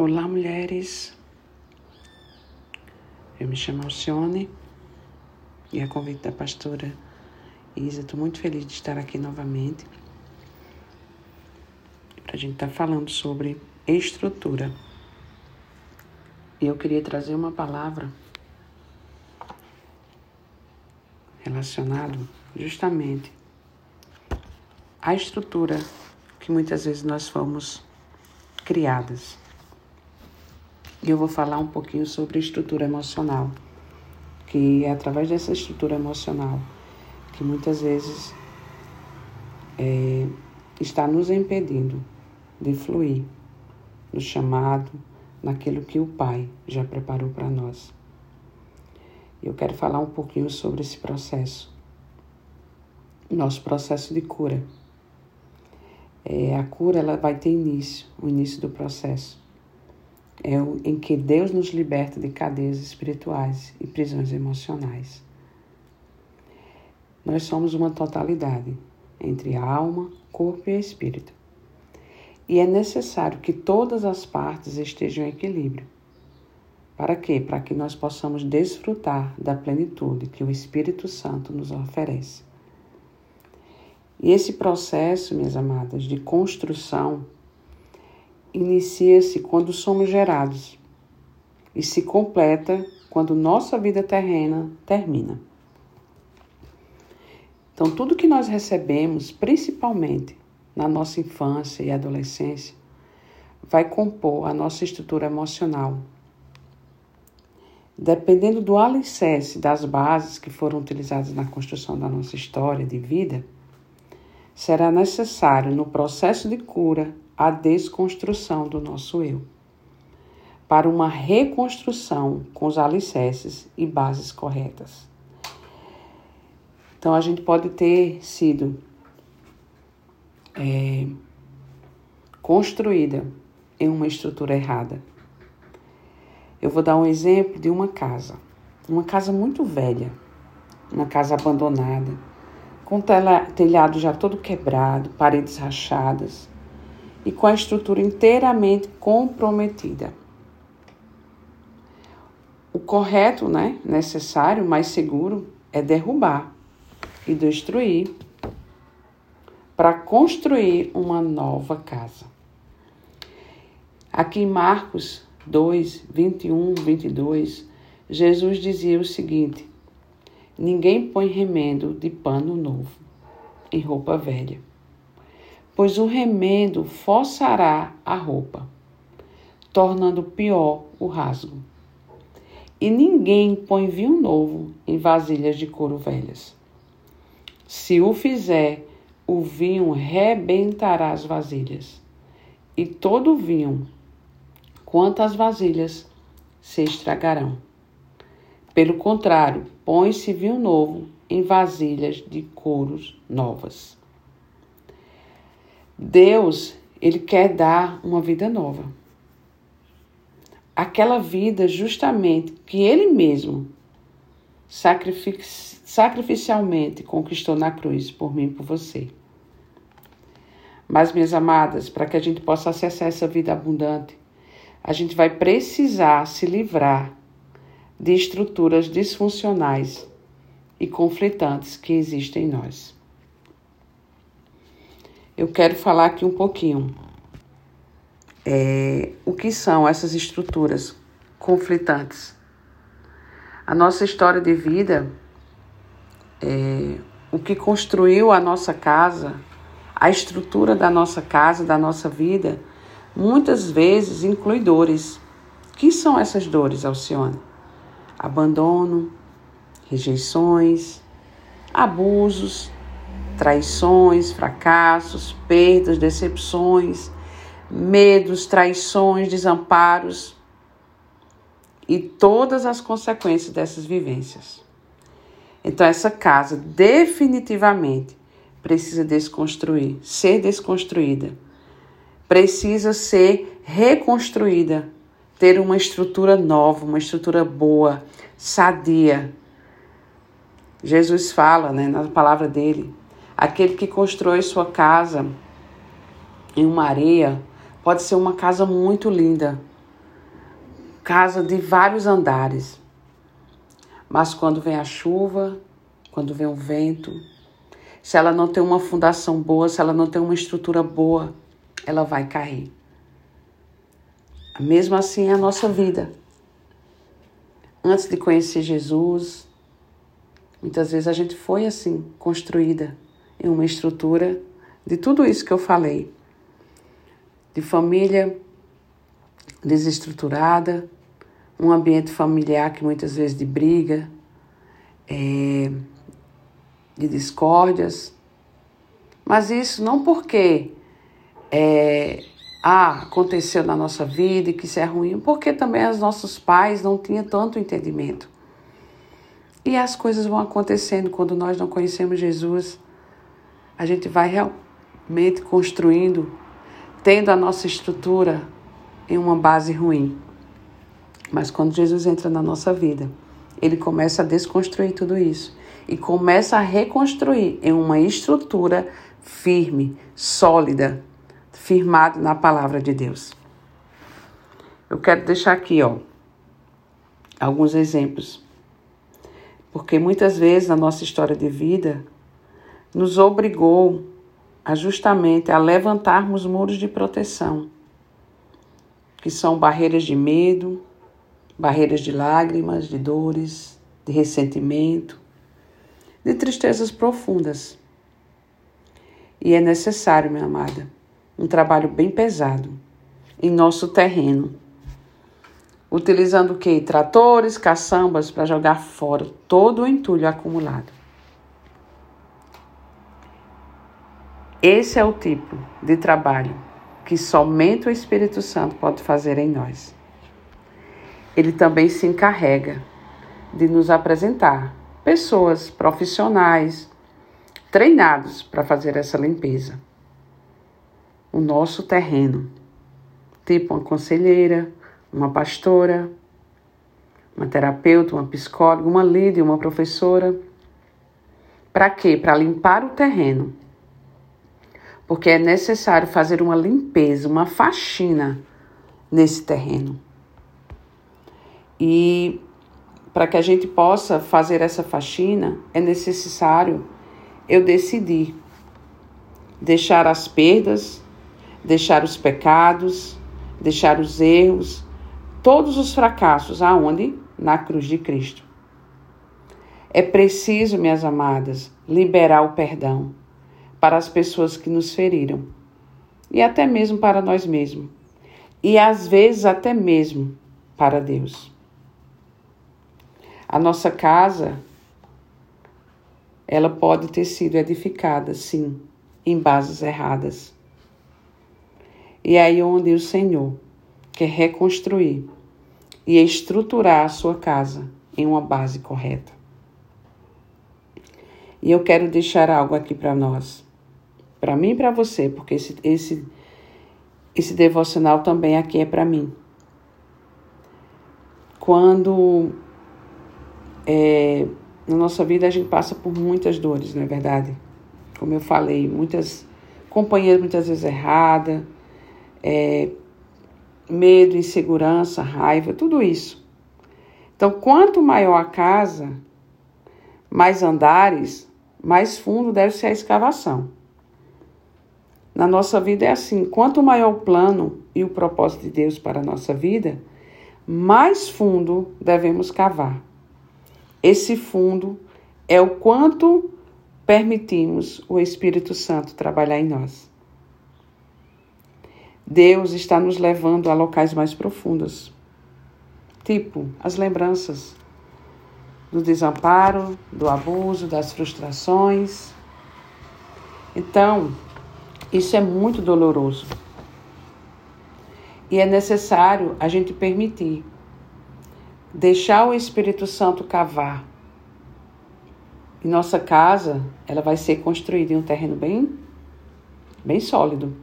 Olá, mulheres. Eu me chamo Alcione e a convite da pastora Isa, estou muito feliz de estar aqui novamente para a gente estar tá falando sobre estrutura. E eu queria trazer uma palavra relacionada justamente à estrutura que muitas vezes nós fomos criadas. E eu vou falar um pouquinho sobre estrutura emocional, que é através dessa estrutura emocional que muitas vezes é, está nos impedindo de fluir no chamado, naquilo que o Pai já preparou para nós. Eu quero falar um pouquinho sobre esse processo, nosso processo de cura. É, a cura ela vai ter início, o início do processo é em que Deus nos liberta de cadeias espirituais e prisões emocionais. Nós somos uma totalidade entre alma, corpo e espírito. E é necessário que todas as partes estejam em equilíbrio. Para quê? Para que nós possamos desfrutar da plenitude que o Espírito Santo nos oferece. E esse processo, minhas amadas, de construção inicia-se quando somos gerados e se completa quando nossa vida terrena termina. Então, tudo que nós recebemos, principalmente na nossa infância e adolescência, vai compor a nossa estrutura emocional. Dependendo do alicerce das bases que foram utilizadas na construção da nossa história de vida, será necessário, no processo de cura, a desconstrução do nosso eu, para uma reconstrução com os alicerces e bases corretas. Então a gente pode ter sido é, construída em uma estrutura errada. Eu vou dar um exemplo de uma casa, uma casa muito velha, uma casa abandonada, com telhado já todo quebrado, paredes rachadas e com a estrutura inteiramente comprometida. O correto, né, necessário, mais seguro, é derrubar e destruir para construir uma nova casa. Aqui em Marcos 2, 21, 22, Jesus dizia o seguinte: Ninguém põe remendo de pano novo em roupa velha pois o remendo forçará a roupa, tornando pior o rasgo. E ninguém põe vinho novo em vasilhas de couro velhas. Se o fizer, o vinho rebentará as vasilhas, e todo o vinho, quanto as vasilhas, se estragarão. Pelo contrário, põe-se vinho novo em vasilhas de couros novas. Deus, ele quer dar uma vida nova. Aquela vida justamente que ele mesmo sacrific sacrificialmente conquistou na cruz por mim e por você. Mas, minhas amadas, para que a gente possa acessar essa vida abundante, a gente vai precisar se livrar de estruturas disfuncionais e conflitantes que existem em nós eu quero falar aqui um pouquinho é, o que são essas estruturas conflitantes. A nossa história de vida, é, o que construiu a nossa casa, a estrutura da nossa casa, da nossa vida, muitas vezes inclui dores. Que são essas dores, Alcione? Abandono, rejeições, abusos, traições, fracassos, perdas, decepções, medos, traições, desamparos e todas as consequências dessas vivências. Então, essa casa definitivamente precisa desconstruir, ser desconstruída, precisa ser reconstruída, ter uma estrutura nova, uma estrutura boa, sadia. Jesus fala, né, na palavra dele, Aquele que constrói sua casa em uma areia pode ser uma casa muito linda, casa de vários andares. Mas quando vem a chuva, quando vem o vento, se ela não tem uma fundação boa, se ela não tem uma estrutura boa, ela vai cair. Mesmo assim é a nossa vida. Antes de conhecer Jesus, muitas vezes a gente foi assim, construída em uma estrutura de tudo isso que eu falei. De família desestruturada, um ambiente familiar que muitas vezes de briga, é, de discórdias. Mas isso não porque é, ah, aconteceu na nossa vida e que isso é ruim, porque também os nossos pais não tinham tanto entendimento. E as coisas vão acontecendo quando nós não conhecemos Jesus. A gente vai realmente construindo, tendo a nossa estrutura em uma base ruim. Mas quando Jesus entra na nossa vida, ele começa a desconstruir tudo isso e começa a reconstruir em uma estrutura firme, sólida, firmada na palavra de Deus. Eu quero deixar aqui, ó, alguns exemplos. Porque muitas vezes na nossa história de vida nos obrigou a justamente a levantarmos muros de proteção, que são barreiras de medo, barreiras de lágrimas, de dores, de ressentimento, de tristezas profundas. E é necessário, minha amada, um trabalho bem pesado em nosso terreno. Utilizando o que? Tratores, caçambas para jogar fora todo o entulho acumulado. Esse é o tipo de trabalho que somente o Espírito Santo pode fazer em nós ele também se encarrega de nos apresentar pessoas profissionais treinados para fazer essa limpeza. O nosso terreno, tipo uma conselheira, uma pastora, uma terapeuta, uma psicóloga, uma líder, uma professora. Para quê? Para limpar o terreno. Porque é necessário fazer uma limpeza, uma faxina nesse terreno. E para que a gente possa fazer essa faxina, é necessário eu decidir deixar as perdas, deixar os pecados, deixar os erros, todos os fracassos aonde? Na cruz de Cristo. É preciso, minhas amadas, liberar o perdão para as pessoas que nos feriram e até mesmo para nós mesmos, e às vezes até mesmo para Deus. A nossa casa, ela pode ter sido edificada, sim, em bases erradas. E é aí onde o Senhor quer reconstruir e estruturar a sua casa em uma base correta. E eu quero deixar algo aqui para nós, para mim e para você, porque esse, esse, esse devocional também aqui é para mim. Quando é, na nossa vida a gente passa por muitas dores, não é verdade? Como eu falei, muitas companheiras muitas vezes erradas, é, medo, insegurança, raiva, tudo isso. Então, quanto maior a casa, mais andares, mais fundo deve ser a escavação. Na nossa vida é assim: quanto maior o plano e o propósito de Deus para a nossa vida, mais fundo devemos cavar. Esse fundo é o quanto permitimos o Espírito Santo trabalhar em nós. Deus está nos levando a locais mais profundos, tipo as lembranças do desamparo, do abuso, das frustrações. Então, isso é muito doloroso. E é necessário a gente permitir deixar o Espírito Santo cavar. E nossa casa, ela vai ser construída em um terreno bem bem sólido,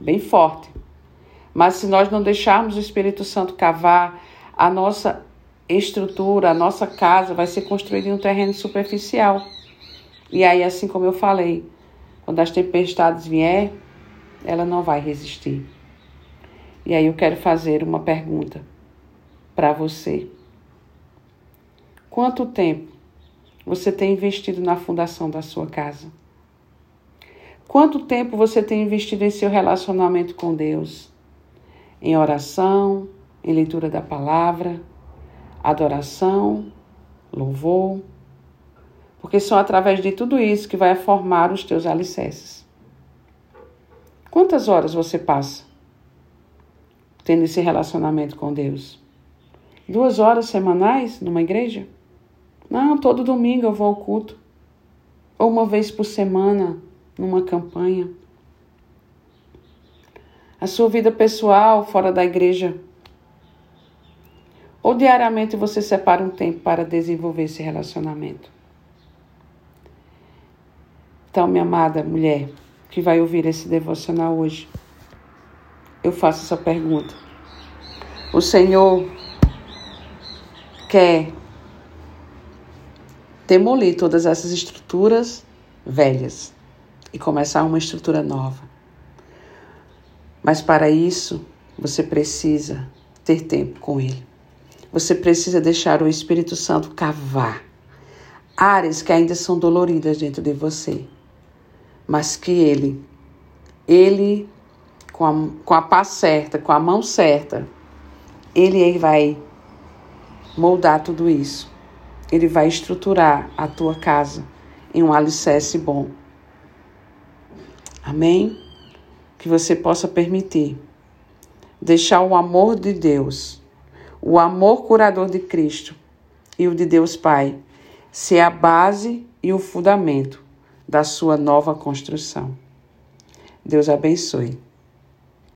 bem forte. Mas se nós não deixarmos o Espírito Santo cavar, a nossa estrutura, a nossa casa vai ser construída em um terreno superficial. E aí, assim como eu falei, quando as tempestades vier, ela não vai resistir. E aí eu quero fazer uma pergunta. para você. Quanto tempo você tem investido na fundação da sua casa? Quanto tempo você tem investido em seu relacionamento com Deus? Em oração, em leitura da palavra, adoração, louvor? Porque só através de tudo isso que vai formar os teus alicerces. Quantas horas você passa tendo esse relacionamento com Deus? Duas horas semanais numa igreja? Não, todo domingo eu vou ao culto. Ou uma vez por semana numa campanha. A sua vida pessoal fora da igreja. Ou diariamente você separa um tempo para desenvolver esse relacionamento. Então, minha amada mulher que vai ouvir esse devocional hoje, eu faço essa pergunta. O Senhor quer demolir todas essas estruturas velhas e começar uma estrutura nova. Mas para isso, você precisa ter tempo com Ele. Você precisa deixar o Espírito Santo cavar áreas que ainda são doloridas dentro de você, mas que Ele, Ele, com a, com a paz certa, com a mão certa, Ele vai moldar tudo isso. Ele vai estruturar a tua casa em um alicerce bom. Amém? Que você possa permitir deixar o amor de Deus, o amor curador de Cristo e o de Deus Pai ser a base e o fundamento da sua nova construção. Deus abençoe.